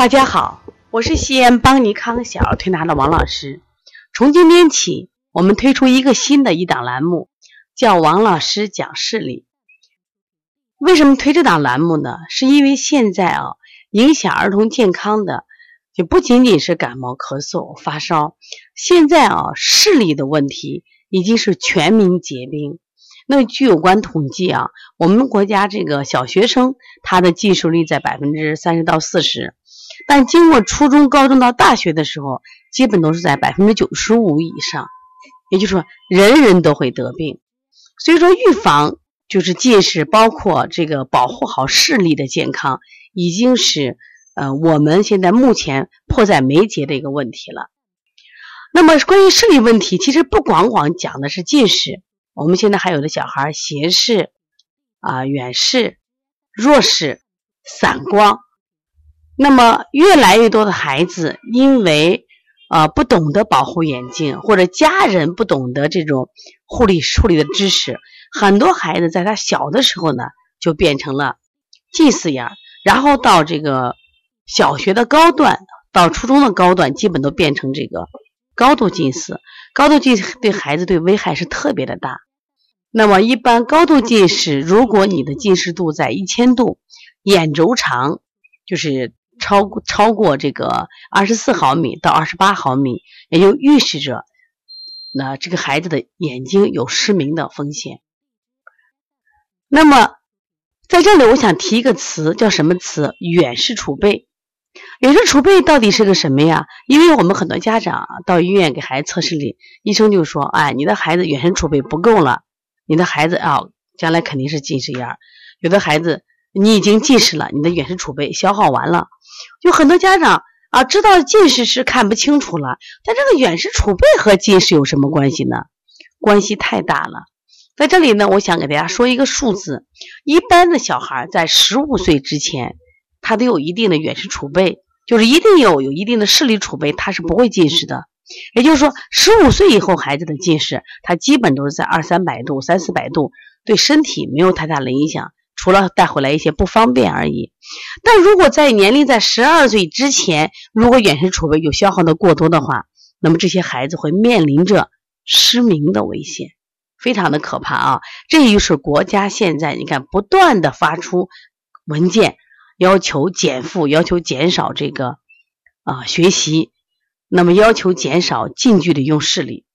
大家好，我是西安邦尼康小儿推拿的王老师。从今天起，我们推出一个新的一档栏目，叫王老师讲视力。为什么推这档栏目呢？是因为现在啊，影响儿童健康的就不仅仅是感冒、咳嗽、发烧，现在啊，视力的问题已经是全民皆兵。那据有关统计啊，我们国家这个小学生他的近视率在百分之三十到四十。但经过初中、高中到大学的时候，基本都是在百分之九十五以上，也就是说，人人都会得病。所以说，预防就是近视，包括这个保护好视力的健康，已经是呃我们现在目前迫在眉睫的一个问题了。那么，关于视力问题，其实不光光讲的是近视，我们现在还有的小孩斜视啊、远视、弱视、散光。那么，越来越多的孩子因为啊不懂得保护眼睛，或者家人不懂得这种护理处理的知识，很多孩子在他小的时候呢就变成了近视眼，然后到这个小学的高段，到初中的高段，基本都变成这个高度近视。高度近视对孩子对危害是特别的大。那么，一般高度近视，如果你的近视度在一千度，眼轴长就是。超过超过这个二十四毫米到二十八毫米，也就预示着那这个孩子的眼睛有失明的风险。那么在这里，我想提一个词，叫什么词？远视储备。远视储备到底是个什么呀？因为我们很多家长到医院给孩子测视力，医生就说：“哎，你的孩子远视储备不够了，你的孩子啊，将来肯定是近视眼。有的孩子你已经近视了，你的远视储备消耗完了。”有很多家长啊，知道近视是看不清楚了，但这个远视储备和近视有什么关系呢？关系太大了。在这里呢，我想给大家说一个数字：一般的小孩在十五岁之前，他都有一定的远视储备，就是一定有有一定的视力储备，他是不会近视的。也就是说，十五岁以后孩子的近视，他基本都是在二三百度、三四百度，对身体没有太大的影响。除了带回来一些不方便而已，但如果在年龄在十二岁之前，如果远视储备有消耗的过多的话，那么这些孩子会面临着失明的危险，非常的可怕啊！这也就是国家现在你看不断的发出文件，要求减负，要求减少这个啊学习，那么要求减少近距离用视力。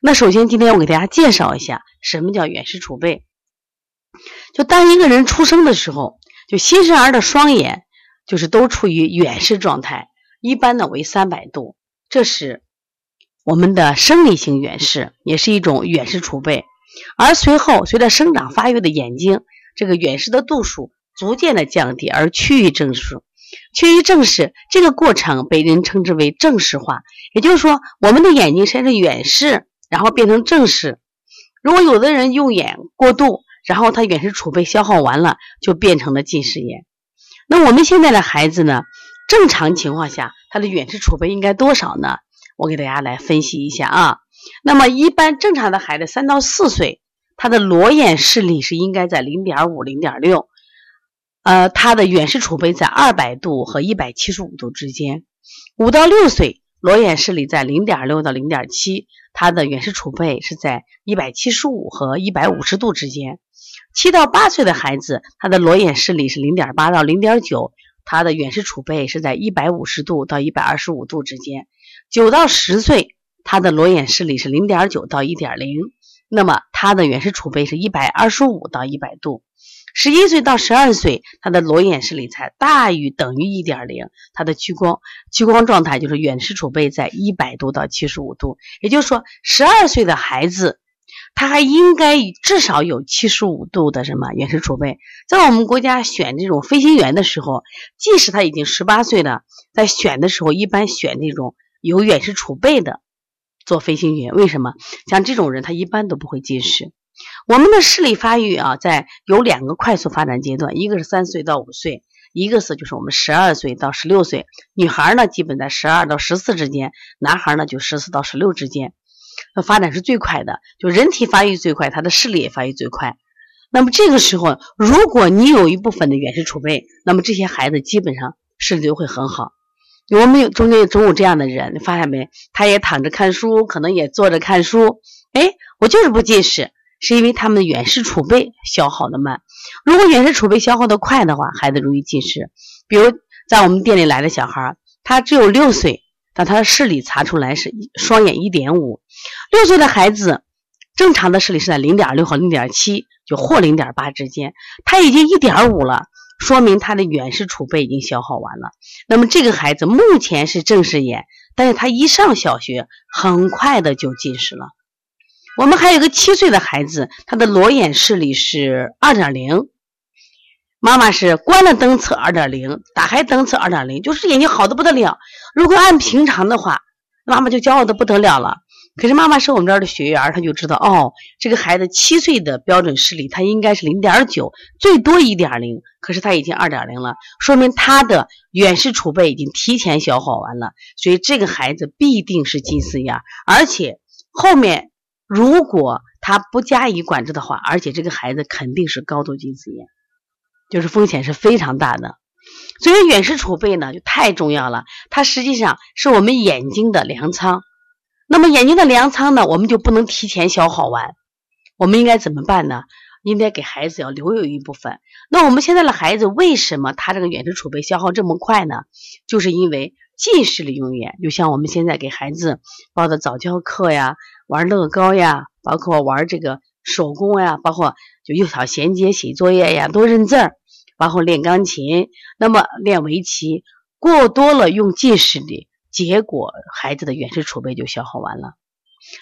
那首先今天我给大家介绍一下什么叫远视储备。就当一个人出生的时候，就新生儿的双眼就是都处于远视状态，一般呢为三百度，这是我们的生理性远视，也是一种远视储备。而随后随着生长发育的眼睛，这个远视的度数逐渐的降低，而趋于正视。趋于正视这个过程被人称之为正视化，也就是说，我们的眼睛先是远视，然后变成正视。如果有的人用眼过度，然后他远视储备消耗完了，就变成了近视眼。那我们现在的孩子呢？正常情况下，他的远视储备应该多少呢？我给大家来分析一下啊。那么一般正常的孩子，三到四岁，他的裸眼视力是应该在零点五、零点六，呃，他的远视储备在二百度和一百七十五度之间。五到六岁，裸眼视力在零点六到零点七，它的远视储备是在一百七十五和一百五十度之间。七到八岁的孩子，他的裸眼视力是零点八到零点九，他的远视储备是在一百五十度到一百二十五度之间。九到十岁，他的裸眼视力是零点九到一点零，那么他的远视储备是一百二十五到一百度。十一岁到十二岁，他的裸眼视力才大于等于一点零，他的屈光屈光状态就是远视储备在一百度到七十五度。也就是说，十二岁的孩子。他还应该至少有七十五度的什么远视储备？在我们国家选这种飞行员的时候，即使他已经十八岁了，在选的时候一般选那种有远视储备的做飞行员。为什么？像这种人，他一般都不会近视。我们的视力发育啊，在有两个快速发展阶段，一个是三岁到五岁，一个是就是我们十二岁到十六岁。女孩呢，基本在十二到十四之间；男孩呢，就十四到十六之间。那发展是最快的，就人体发育最快，他的视力也发育最快。那么这个时候，如果你有一部分的远视储备，那么这些孩子基本上视力就会很好。我们有中间总有这样的人，你发现没？他也躺着看书，可能也坐着看书，哎，我就是不近视，是因为他们的远视储备消耗的慢。如果远视储备消耗的快的话，孩子容易近视。比如在我们店里来的小孩，他只有六岁，但他的视力查出来是双眼一点五。六岁的孩子正常的视力是在零点六和零点七，就或零点八之间，他已经一点五了。说明他的远视储备已经消耗完了。那么这个孩子目前是正视眼，但是他一上小学，很快的就近视了。我们还有个七岁的孩子，他的裸眼视力是二点零，妈妈是关了灯测二点零，打开灯测二点零，就是眼睛好的不得了。如果按平常的话，妈妈就骄傲的不得了了。可是妈妈是我们这儿的学员，她就知道哦，这个孩子七岁的标准视力，他应该是零点九，最多一点零，可是他已经二点零了，说明他的远视储备已经提前消耗完了，所以这个孩子必定是近视眼，而且后面如果他不加以管制的话，而且这个孩子肯定是高度近视眼，就是风险是非常大的。所以远视储备呢就太重要了，它实际上是我们眼睛的粮仓。那么眼睛的粮仓呢，我们就不能提前消耗完。我们应该怎么办呢？应该给孩子要留有一部分。那我们现在的孩子为什么他这个远视储备消耗这么快呢？就是因为近视力用眼。就像我们现在给孩子报的早教课呀，玩乐高呀，包括玩这个手工呀，包括就幼小衔接写作业呀，多认字儿，包括练钢琴，那么练围棋，过多了用近视力。结果孩子的远视储备就消耗完了。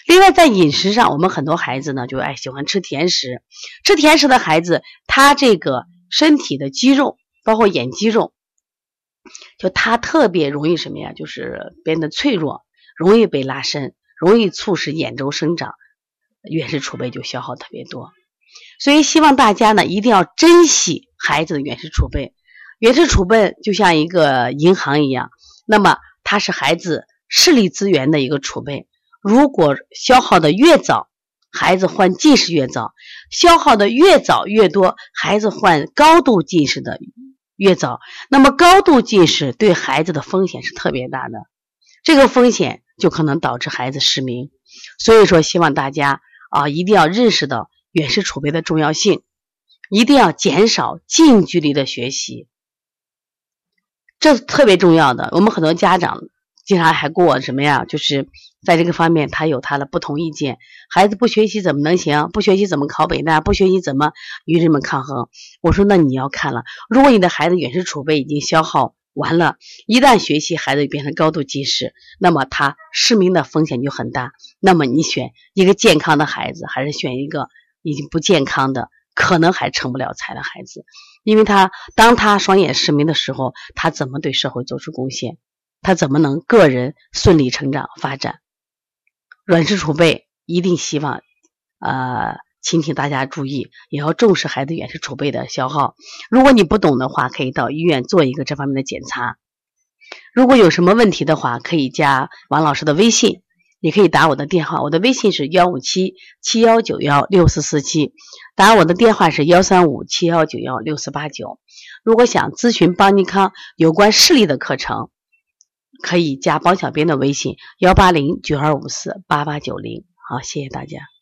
另外，在饮食上，我们很多孩子呢就爱喜欢吃甜食。吃甜食的孩子，他这个身体的肌肉，包括眼肌肉，就他特别容易什么呀？就是变得脆弱，容易被拉伸，容易促使眼周生长，远视储备就消耗特别多。所以，希望大家呢一定要珍惜孩子的远视储备。远视储备就像一个银行一样，那么。它是孩子视力资源的一个储备，如果消耗的越早，孩子患近视越早；消耗的越早越多，孩子患高度近视的越早。那么高度近视对孩子的风险是特别大的，这个风险就可能导致孩子失明。所以说，希望大家啊一定要认识到远视储备的重要性，一定要减少近距离的学习。这特别重要的。我们很多家长经常还跟我什么呀？就是在这个方面，他有他的不同意见。孩子不学习怎么能行？不学习怎么考北大？不学习怎么与人们抗衡？我说，那你要看了。如果你的孩子远视储备已经消耗完了，一旦学习，孩子变成高度近视，那么他失明的风险就很大。那么你选一个健康的孩子，还是选一个已经不健康的？可能还成不了才的孩子，因为他当他双眼失明的时候，他怎么对社会做出贡献？他怎么能个人顺利成长发展？软视储备一定希望，呃，请请大家注意，也要重视孩子远视储备的消耗。如果你不懂的话，可以到医院做一个这方面的检查。如果有什么问题的话，可以加王老师的微信。也可以打我的电话，我的微信是幺五七七幺九幺六四四七，打我的电话是幺三五七幺九幺六四八九。如果想咨询邦尼康有关视力的课程，可以加帮小编的微信幺八零九二五四八八九零。好，谢谢大家。